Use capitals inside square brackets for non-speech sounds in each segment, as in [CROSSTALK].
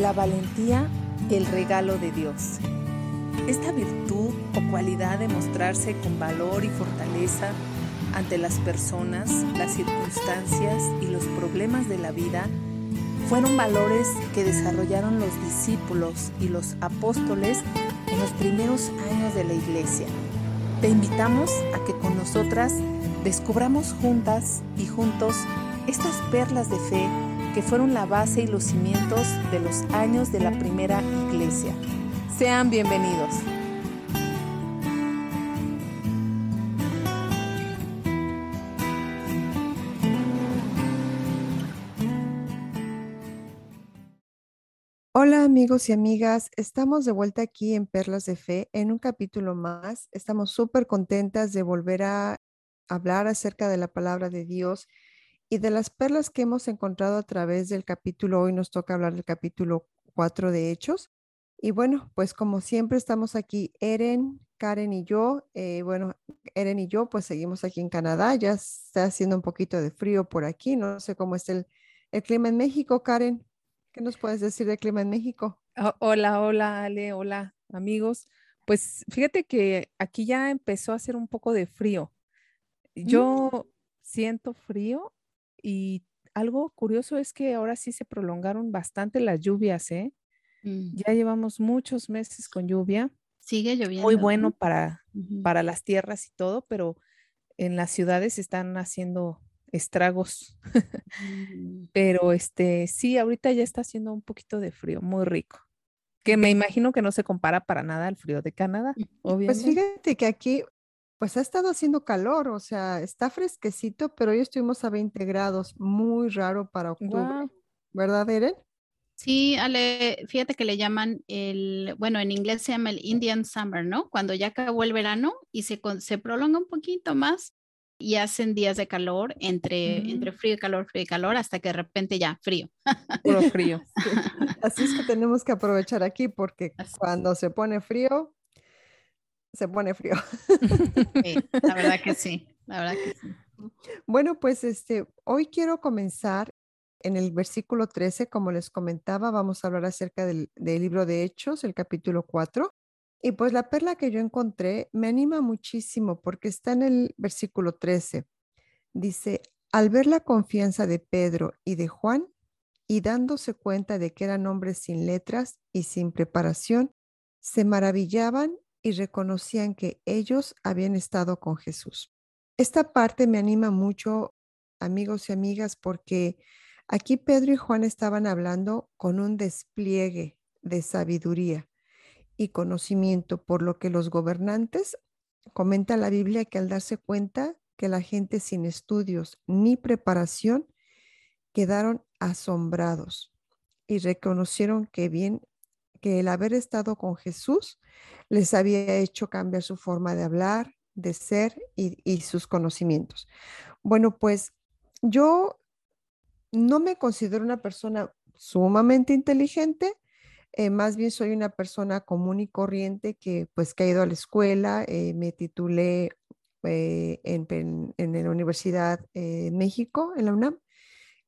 La valentía, el regalo de Dios. Esta virtud o cualidad de mostrarse con valor y fortaleza ante las personas, las circunstancias y los problemas de la vida fueron valores que desarrollaron los discípulos y los apóstoles en los primeros años de la iglesia. Te invitamos a que con nosotras descubramos juntas y juntos estas perlas de fe que fueron la base y los cimientos de los años de la primera iglesia. Sean bienvenidos. Hola amigos y amigas, estamos de vuelta aquí en Perlas de Fe en un capítulo más. Estamos súper contentas de volver a hablar acerca de la palabra de Dios y de las perlas que hemos encontrado a través del capítulo. Hoy nos toca hablar del capítulo 4 de Hechos. Y bueno, pues como siempre estamos aquí, Eren, Karen y yo. Eh, bueno, Eren y yo pues seguimos aquí en Canadá. Ya está haciendo un poquito de frío por aquí. No sé cómo está el, el clima en México, Karen. ¿Qué nos puedes decir del clima en México? Oh, hola, hola, Ale, hola, amigos. Pues fíjate que aquí ya empezó a hacer un poco de frío. Yo mm. siento frío y algo curioso es que ahora sí se prolongaron bastante las lluvias, ¿eh? Mm. Ya llevamos muchos meses con lluvia. Sigue lloviendo. Muy bueno para, para las tierras y todo, pero en las ciudades están haciendo estragos. Mm. [LAUGHS] Pero este, sí, ahorita ya está haciendo un poquito de frío, muy rico. Que me imagino que no se compara para nada al frío de Canadá, obviamente. Pues fíjate que aquí, pues ha estado haciendo calor, o sea, está fresquecito, pero hoy estuvimos a 20 grados, muy raro para octubre. ¿Verdad, Eren? Sí, Ale, fíjate que le llaman el, bueno, en inglés se llama el Indian Summer, ¿no? Cuando ya acabó el verano y se, se prolonga un poquito más y hacen días de calor entre, entre frío y calor, frío y calor, hasta que de repente ya frío. [LAUGHS] Puro frío. Así es que tenemos que aprovechar aquí porque cuando se pone frío, se pone frío. [LAUGHS] Sí, la verdad que sí, la verdad que sí. Bueno, pues este, hoy quiero comenzar en el versículo 13, como les comentaba, vamos a hablar acerca del, del libro de Hechos, el capítulo 4. Y pues la perla que yo encontré me anima muchísimo porque está en el versículo 13. Dice, al ver la confianza de Pedro y de Juan y dándose cuenta de que eran hombres sin letras y sin preparación, se maravillaban y reconocían que ellos habían estado con Jesús. Esta parte me anima mucho, amigos y amigas, porque aquí Pedro y Juan estaban hablando con un despliegue de sabiduría y conocimiento, por lo que los gobernantes, comenta la Biblia que al darse cuenta que la gente sin estudios ni preparación quedaron asombrados y reconocieron que bien que el haber estado con Jesús les había hecho cambiar su forma de hablar, de ser y, sus conocimientos. Bueno, pues yo no me considero una persona sumamente inteligente, eh, más bien soy una persona común y corriente que pues que ha ido a la escuela, eh, me titulé eh, en, en, la Universidad de México, en la UNAM,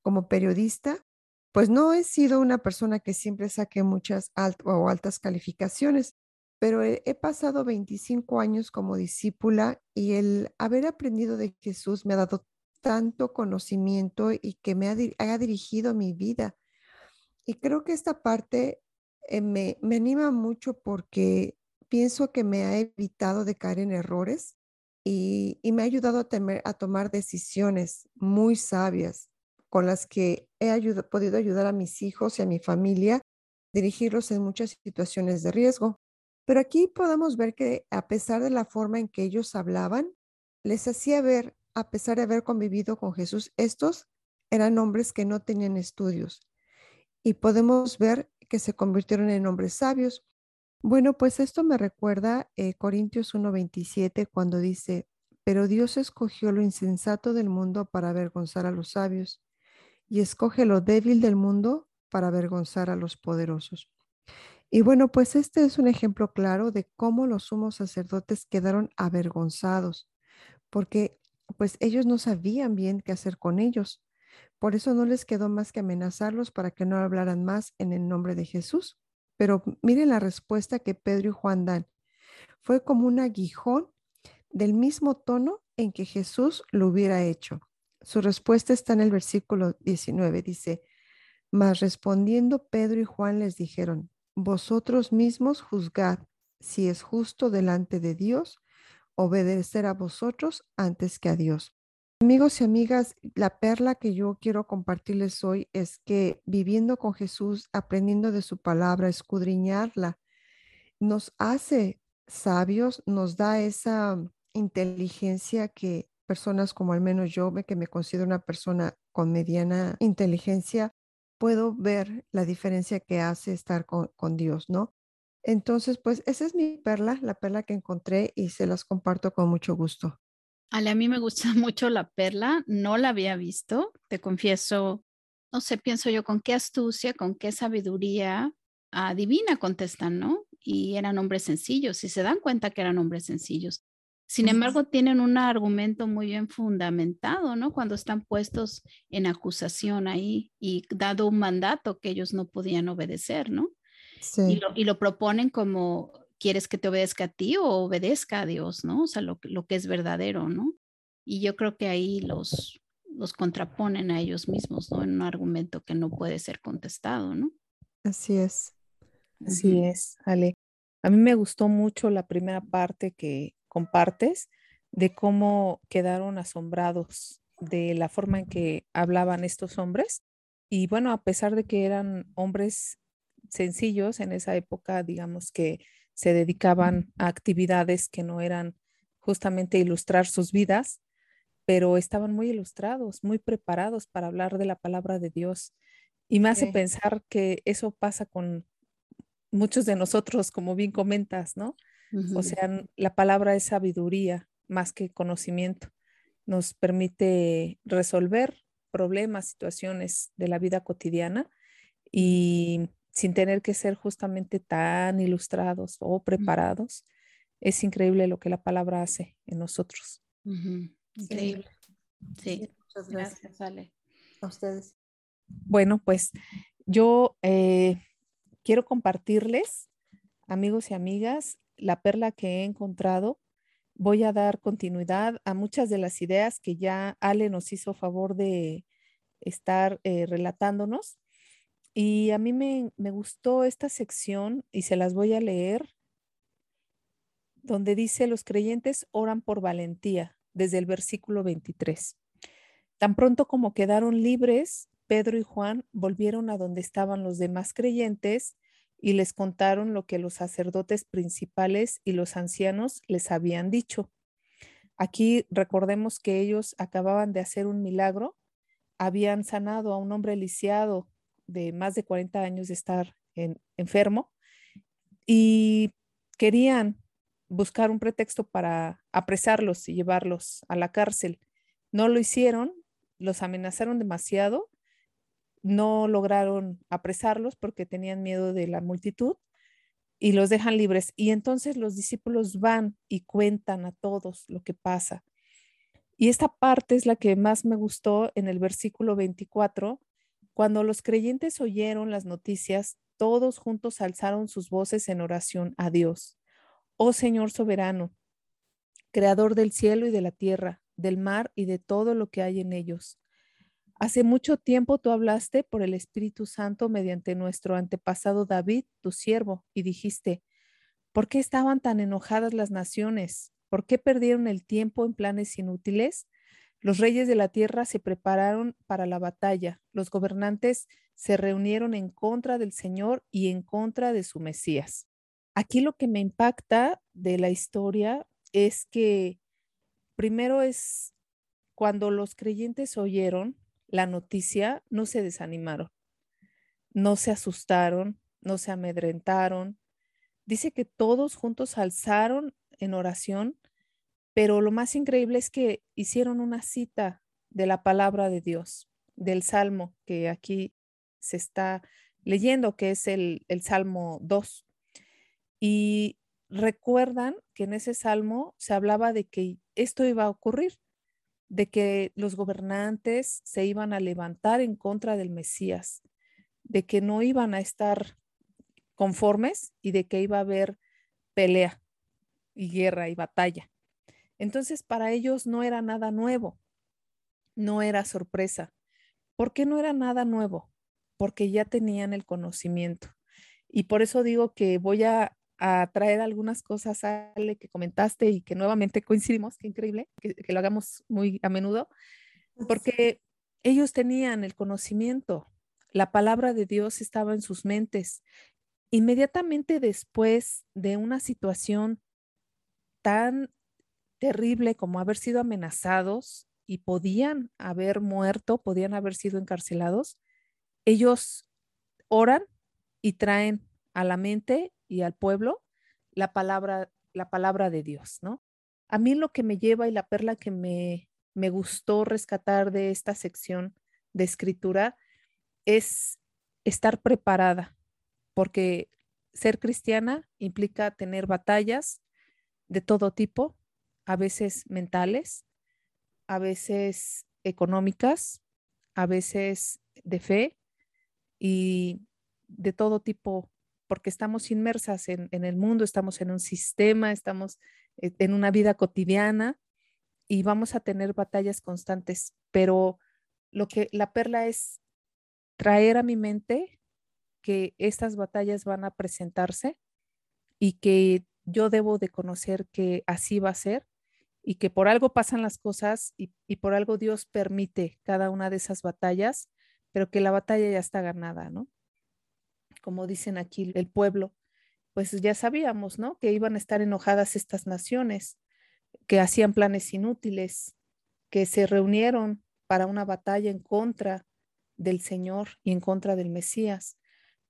como periodista. Pues no he sido una persona que siempre saque muchas o altas calificaciones, pero he, pasado 25 años como discípula y el haber aprendido de Jesús me ha dado tanto conocimiento y que me ha, ha dirigido mi vida. Y creo que esta parte eh, me, anima mucho porque pienso que me ha evitado de caer en errores y, me ha ayudado a, a, tomar decisiones muy sabias con las que he podido ayudar a mis hijos y a mi familia, dirigirlos en muchas situaciones de riesgo. Pero aquí podemos ver que a pesar de la forma en que ellos hablaban, les hacía ver, a pesar de haber convivido con Jesús, estos eran hombres que no tenían estudios. Y podemos ver que se convirtieron en hombres sabios. Bueno, pues esto me recuerda eh, Corintios 1:27 cuando dice, pero Dios escogió lo insensato del mundo para avergonzar a los sabios y escoge lo débil del mundo para avergonzar a los poderosos. Y bueno, pues este es un ejemplo claro de cómo los sumos sacerdotes quedaron avergonzados, porque pues ellos no sabían bien qué hacer con ellos. Por eso no les quedó más que amenazarlos para que no hablaran más en el nombre de Jesús. Pero miren la respuesta que Pedro y Juan dan. Fue como un aguijón del mismo tono en que Jesús lo hubiera hecho. Su respuesta está en el versículo 19. Dice, mas respondiendo Pedro y Juan les dijeron, vosotros mismos juzgad si es justo delante de Dios obedecer a vosotros antes que a Dios. Amigos y amigas, la perla que yo quiero compartirles hoy es que viviendo con Jesús, aprendiendo de su palabra, escudriñarla, nos hace sabios, nos da esa inteligencia que personas como al menos yo, que me considero una persona con mediana inteligencia, puedo ver la diferencia que hace estar con, Dios, ¿no? Entonces, pues esa es mi perla, la perla que encontré y se las comparto con mucho gusto. Ale, a mí me gusta [LAUGHS] mucho la perla, no la había visto, te confieso, no sé, pienso yo con qué astucia, con qué sabiduría ah, divina contestan, ¿no? Y eran hombres sencillos, y se dan cuenta que eran hombres sencillos. Sin embargo, tienen un argumento muy bien fundamentado, ¿no? Cuando están puestos en acusación ahí y dado un mandato que ellos no podían obedecer, ¿no? Sí. Y, lo, y lo proponen como quieres que te obedezca a ti o obedezca a Dios, ¿no? O sea, lo, lo que es verdadero, ¿no? Y yo creo que ahí los, los contraponen a ellos mismos, ¿no? En un argumento que no puede ser contestado, ¿no? Así es. Así es, Ale. A mí me gustó mucho la primera parte que compartes de cómo quedaron asombrados de la forma en que hablaban estos hombres. Y bueno, a pesar de que eran hombres sencillos en esa época, digamos que se dedicaban a actividades que no eran justamente ilustrar sus vidas, pero estaban muy ilustrados, muy preparados para hablar de la palabra de Dios. Y me hace pensar que eso pasa con muchos de nosotros, como bien comentas, ¿no? O sea, la palabra es sabiduría más que conocimiento. Nos permite resolver problemas, situaciones de la vida cotidiana y sin tener que ser justamente tan ilustrados o preparados. Es increíble lo que la palabra hace en nosotros. Increíble. Sí. Muchas gracias, Ale. A ustedes. Bueno, pues yo eh, quiero compartirles, amigos y amigas, la perla que he encontrado. Voy a dar continuidad a muchas de las ideas que ya Ale nos hizo favor de estar eh, relatándonos. Y a mí me, gustó esta sección y se las voy a leer, donde dice, los creyentes oran por valentía, desde el versículo 23. Tan pronto como quedaron libres, Pedro y Juan volvieron a donde estaban los demás creyentes y les contaron lo que los sacerdotes principales y los ancianos les habían dicho. Aquí recordemos que ellos acababan de hacer un milagro, habían sanado a un hombre lisiado de más de 40 años de estar enfermo y querían buscar un pretexto para apresarlos y llevarlos a la cárcel. No lo hicieron, los amenazaron demasiado, no lograron apresarlos porque tenían miedo de la multitud y los dejan libres. Y entonces los discípulos van y cuentan a todos lo que pasa. Y esta parte es la que más me gustó en el versículo 24, cuando los creyentes oyeron las noticias, todos juntos alzaron sus voces en oración a Dios. Oh Señor soberano, creador del cielo y de la tierra, del mar y de todo lo que hay en ellos. Hace mucho tiempo tú hablaste por el Espíritu Santo mediante nuestro antepasado David, tu siervo, y dijiste, ¿por qué estaban tan enojadas las naciones? ¿Por qué perdieron el tiempo en planes inútiles? Los reyes de la tierra se prepararon para la batalla. Los gobernantes se reunieron en contra del Señor y en contra de su Mesías. Aquí lo que me impacta de la historia es que primero es cuando los creyentes oyeron la noticia, no se desanimaron, no se asustaron, no se amedrentaron. Dice que todos juntos alzaron en oración pero lo más increíble es que hicieron una cita de la palabra de Dios, del Salmo que aquí se está leyendo, que es el, Salmo 2. Y recuerdan que en ese Salmo se hablaba de que esto iba a ocurrir, de que los gobernantes se iban a levantar en contra del Mesías, de que no iban a estar conformes y de que iba a haber pelea y guerra y batalla. Entonces, para ellos no era nada nuevo, no era sorpresa. ¿Por qué no era nada nuevo? Porque ya tenían el conocimiento. Y por eso digo que voy a, traer algunas cosas, Ale, que comentaste y que nuevamente coincidimos, qué increíble, que, que lo hagamos muy a menudo, porque ellos tenían el conocimiento, la palabra de Dios estaba en sus mentes. Inmediatamente después de una situación tan terrible como haber sido amenazados y podían haber muerto, podían haber sido encarcelados, ellos oran y traen a la mente y al pueblo la palabra, la palabra de Dios, ¿no? A mí lo que me lleva y la perla que me, me gustó rescatar de esta sección de escritura es estar preparada, porque ser cristiana implica tener batallas de todo tipo, a veces mentales, a veces económicas, a veces de fe y de todo tipo, porque estamos inmersas en, el mundo, estamos en un sistema, estamos e, en una vida cotidiana y vamos a tener batallas constantes, pero lo que la perla es traer a mi mente que estas batallas van a presentarse y que yo debo de conocer que así va a ser y que por algo pasan las cosas y, por algo Dios permite cada una de esas batallas, pero que la batalla ya está ganada, ¿no? Como dicen aquí el pueblo, pues ya sabíamos, ¿no? Que iban a estar enojadas estas naciones, que hacían planes inútiles, que se reunieron para una batalla en contra del Señor y en contra del Mesías,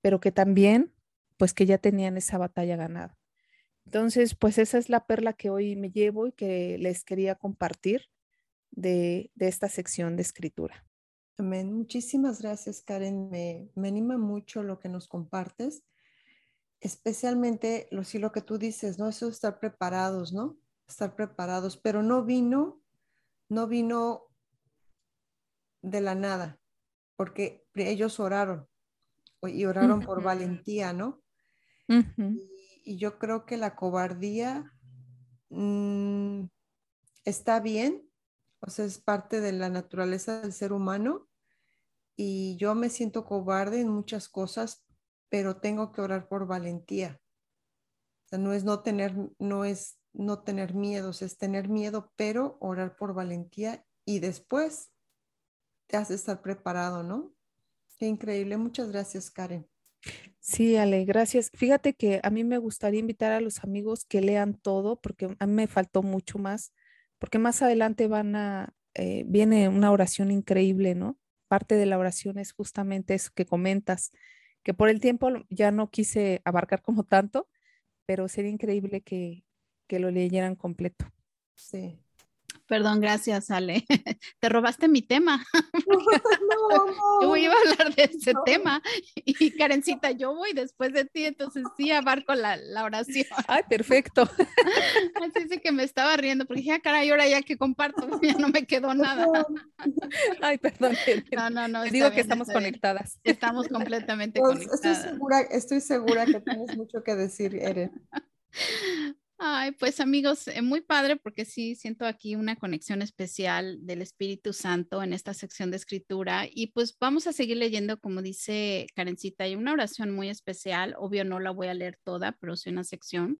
pero que también, pues que ya tenían esa batalla ganada. Entonces, pues esa es la perla que hoy me llevo y que les quería compartir de, esta sección de escritura. Amén. Muchísimas gracias, Karen. Me, anima mucho lo que nos compartes, especialmente lo, sí, lo que tú dices, ¿no? Eso de estar preparados, ¿no? Estar preparados, pero no vino, no vino de la nada, porque ellos oraron y oraron por valentía, ¿no? y yo creo que la cobardía mm, está bien, o sea, es parte de la naturaleza del ser humano y yo me siento cobarde en muchas cosas, pero tengo que orar por valentía. O sea, no es no tener, no es no tener miedos, es tener miedo, pero orar por valentía y después te hace estar preparado, ¿no? Qué increíble. Muchas gracias, Karen. Sí, Ale, gracias. Fíjate que a mí me gustaría invitar a los amigos que lean todo, porque a mí me faltó mucho más, porque más adelante van a, eh, viene una oración increíble, ¿no? Parte de la oración es justamente eso que comentas, que por el tiempo ya no quise abarcar como tanto, pero sería increíble que, que lo leyeran completo. Sí. Perdón, gracias, Ale. [LAUGHS] Te robaste mi tema. [LAUGHS] No, Yo iba a hablar de ese tema y Karencita, yo voy después de ti, entonces sí abarco la, la oración. Ay, perfecto. [LAUGHS] Así es que me estaba riendo porque dije, ah, caray, ahora ya que comparto, ya no me quedó nada. Ay, perdón. No, no, no. digo que estamos conectadas. Estamos completamente conectadas. Estoy segura, estoy segura que tienes mucho que decir, Eren. Ay, pues amigos, eh, muy padre porque sí siento aquí una conexión especial del Espíritu Santo en esta sección de escritura y pues vamos a seguir leyendo como dice Karencita, hay una oración muy especial, obvio no la voy a leer toda, pero sí una sección.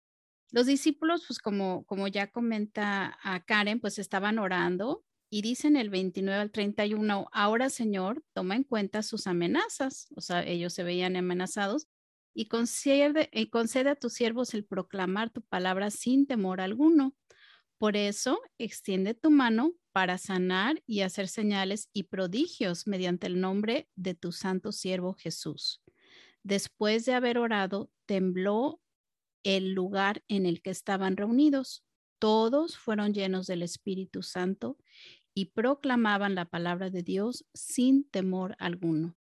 Los discípulos, pues como, como ya comenta a Karen, pues estaban orando y dicen el 29 al 31, ahora Señor, toma en cuenta sus amenazas, o sea, ellos se veían amenazados y concede, a tus siervos el proclamar tu palabra sin temor alguno. Por eso, extiende tu mano para sanar y hacer señales y prodigios mediante el nombre de tu santo siervo Jesús. Después de haber orado, tembló el lugar en el que estaban reunidos. Todos fueron llenos del Espíritu Santo y proclamaban la palabra de Dios sin temor alguno.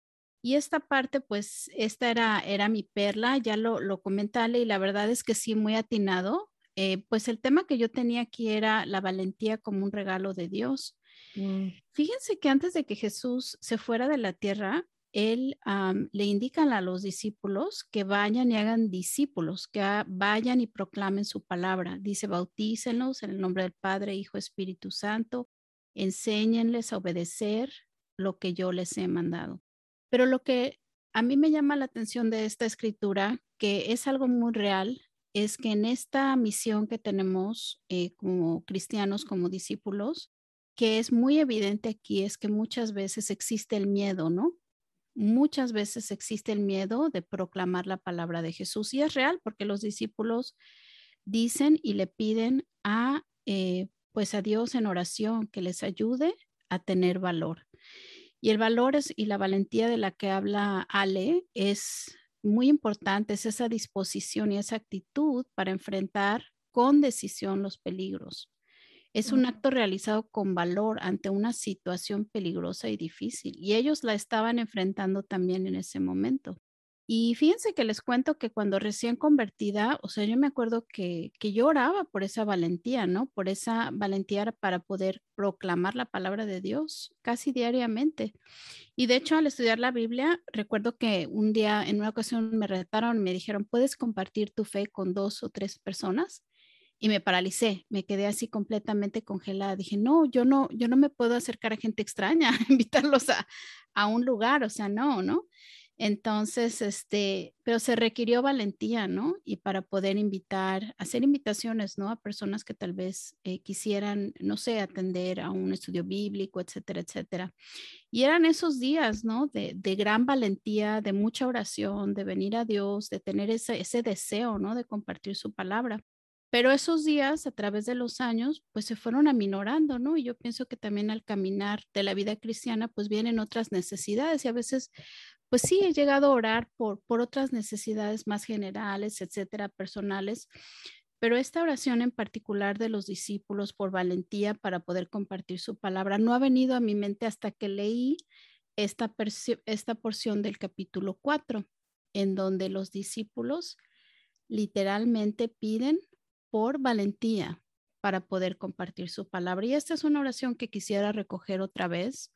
Y esta parte, pues, esta era, era mi perla, ya lo, lo comenté y la verdad es que sí, muy atinado. Eh, pues el tema que yo tenía aquí era la valentía como un regalo de Dios. Mm. Fíjense que antes de que Jesús se fuera de la tierra, él le indica a los discípulos que vayan y hagan discípulos, que vayan y proclamen su palabra. Dice, bautícenlos en el nombre del Padre, Hijo, Espíritu Santo, enséñenles a obedecer lo que yo les he mandado. Pero lo que a mí me llama la atención de esta escritura, que es algo muy real, es que en esta misión que tenemos eh, como cristianos, como discípulos, que es muy evidente aquí, es que muchas veces existe el miedo, ¿no? Muchas veces existe el miedo de proclamar la palabra de Jesús y es real porque los discípulos dicen y le piden a, eh, pues a Dios en oración que les ayude a tener valor. Y el valor es, y la valentía de la que habla Ale es muy importante, es esa disposición y esa actitud para enfrentar con decisión los peligros. Es un acto realizado con valor ante una situación peligrosa y difícil. Y ellos la estaban enfrentando también en ese momento. Y fíjense que les cuento que cuando recién convertida, o sea, yo me acuerdo que, que yo oraba por esa valentía, ¿no? Por esa valentía para poder proclamar la palabra de Dios casi diariamente. Y de hecho, al estudiar la Biblia, recuerdo que un día, en una ocasión, me retaron, me dijeron, ¿puedes compartir tu fe con dos o tres personas? y me paralicé, me quedé así completamente congelada. Dije, no, yo no, yo no me puedo acercar a gente extraña, [LAUGHS] invitarlos a, a un lugar, o sea, no, ¿no? Entonces, este, pero se requirió valentía, ¿no? Y para poder invitar, hacer invitaciones, ¿no? A personas que tal vez eh, quisieran, no sé, atender a un estudio bíblico, etcétera, etcétera. Y eran esos días, ¿no? De, de gran valentía, de mucha oración, de venir a Dios, de tener ese, ese deseo, ¿no? De compartir su palabra. Pero esos días, a través de los años, pues se fueron aminorando, ¿no? Y yo pienso que también al caminar de la vida cristiana, pues vienen otras necesidades y a veces, pues sí, he llegado a orar por, por otras necesidades más generales, etcétera, personales. Pero esta oración en particular de los discípulos por valentía para poder compartir su palabra no ha venido a mi mente hasta que leí esta, esta porción del capítulo 4, en donde los discípulos literalmente piden por valentía para poder compartir su palabra. Y esta es una oración que quisiera recoger otra vez,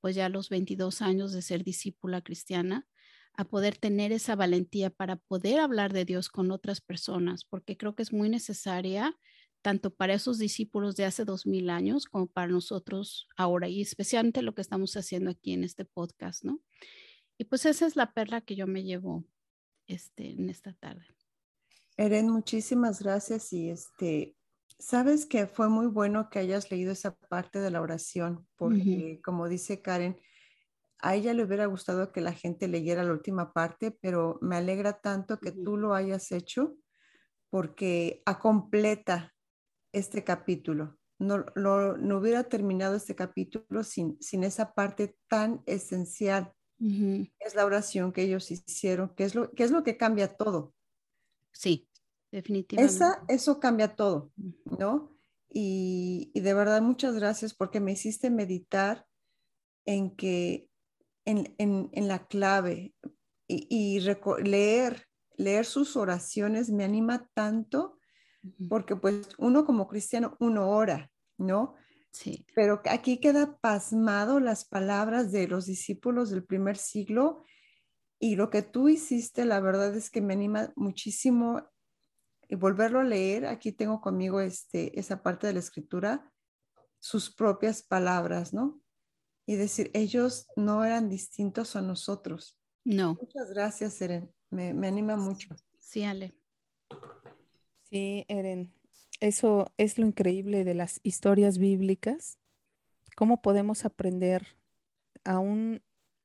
pues ya los 22 años de ser discípula cristiana, a poder tener esa valentía para poder hablar de Dios con otras personas, porque creo que es muy necesaria tanto para esos discípulos de hace dos mil años como para nosotros ahora y especialmente lo que estamos haciendo aquí en este podcast, ¿no? Y pues esa es la perla que yo me llevo este, en esta tarde. Eren, muchísimas gracias y este, sabes que fue muy bueno que hayas leído esa parte de la oración, porque como dice Karen, a ella le hubiera gustado que la gente leyera la última parte, pero me alegra tanto que tú lo hayas hecho porque completa este capítulo. No, no hubiera terminado este capítulo sin, sin esa parte tan esencial. Es la oración que ellos hicieron, que es lo que, es lo que cambia todo. Sí, definitivamente. Esa, eso cambia todo, ¿no? Y, de verdad muchas gracias porque me hiciste meditar en que, en, la clave y, leer, leer sus oraciones me anima tanto porque pues uno como cristiano, uno ora, ¿no? Sí. Pero aquí queda pasmado las palabras de los discípulos del primer siglo y lo que tú hiciste, la verdad es que me anima muchísimo y volverlo a leer. Aquí tengo conmigo este, esa parte de la escritura, sus propias palabras, ¿no? Y decir, ellos no eran distintos a nosotros. No. Muchas gracias, Eren. Me, me anima mucho. Sí, Ale. Sí, Eren. Eso es lo increíble de las historias bíblicas. ¿Cómo podemos aprender aún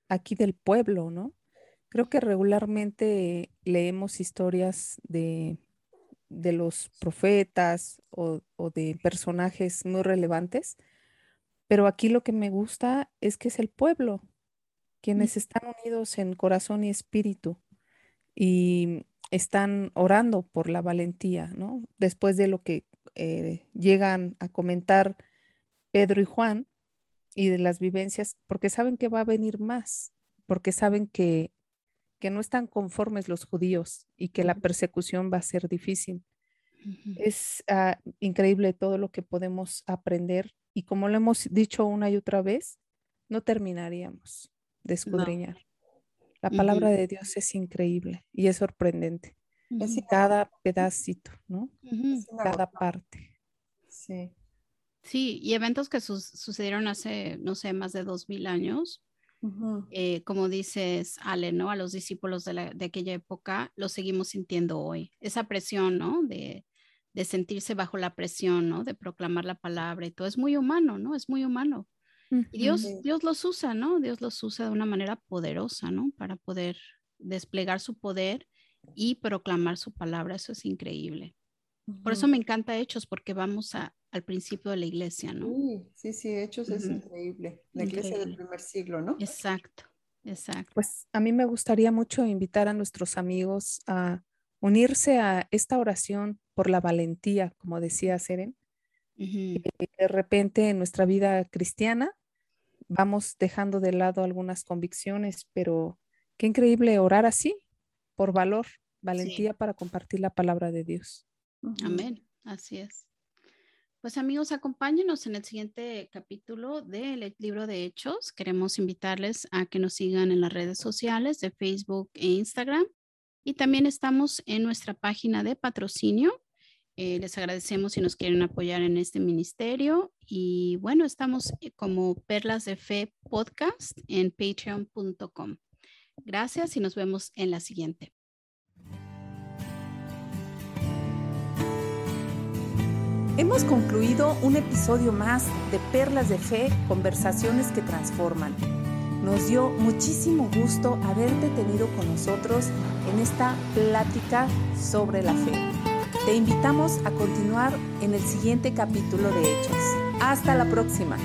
aquí del pueblo, no? Creo que regularmente leemos historias de, los profetas o, de personajes muy relevantes, pero aquí lo que me gusta es que es el pueblo, quienes están unidos en corazón y espíritu y están orando por la valentía, ¿no? Después de lo que eh, llegan a comentar Pedro y Juan y de las vivencias, porque saben que va a venir más, porque saben que que no están conformes los judíos y que la persecución va a ser difícil. Es ah, increíble todo lo que podemos aprender y como lo hemos dicho una y otra vez, no terminaríamos de escudriñar. La palabra de Dios es increíble y es sorprendente. Es cada pedacito, ¿no? Cada parte. Sí. Sí, y eventos que sucedieron hace, no sé, más de dos mil años, eh, como dices, Ale, ¿no? A los discípulos de, de, aquella época lo seguimos sintiendo hoy. Esa presión, ¿no? De, de, sentirse bajo la presión, ¿no? De proclamar la palabra y todo. Es muy humano, ¿no? Es muy humano. Y Dios, Dios los usa, ¿no? Dios los usa de una manera poderosa, ¿no? Para poder desplegar su poder y proclamar su palabra. Eso es increíble. Por eso me encanta Hechos, porque vamos a, al principio de la iglesia, ¿no? Sí, sí, Hechos es increíble. La iglesia del primer siglo, ¿no? Exacto, exacto. Pues a mí me gustaría mucho invitar a nuestros amigos a unirse a esta oración por la valentía, como decía Seren. De repente en nuestra vida cristiana vamos dejando de lado algunas convicciones, pero qué increíble orar así, por valor, valentía para compartir la palabra de Dios. Amén, así es. Pues amigos, acompáñenos en el siguiente capítulo del libro de Hechos. Queremos invitarles a que nos sigan en las redes sociales de Facebook e Instagram. Y también estamos en nuestra página de patrocinio. Eh, les agradecemos si nos quieren apoyar en este ministerio. Y bueno, estamos eh, como Perlas de Fe Podcast en patreon.com. Gracias y nos vemos en la siguiente. Hemos concluido un episodio más de Perlas de Fe, conversaciones que transforman. Nos dio muchísimo gusto haberte tenido con nosotros en esta plática sobre la fe. Te invitamos a continuar en el siguiente capítulo de Hechos. Hasta la próxima.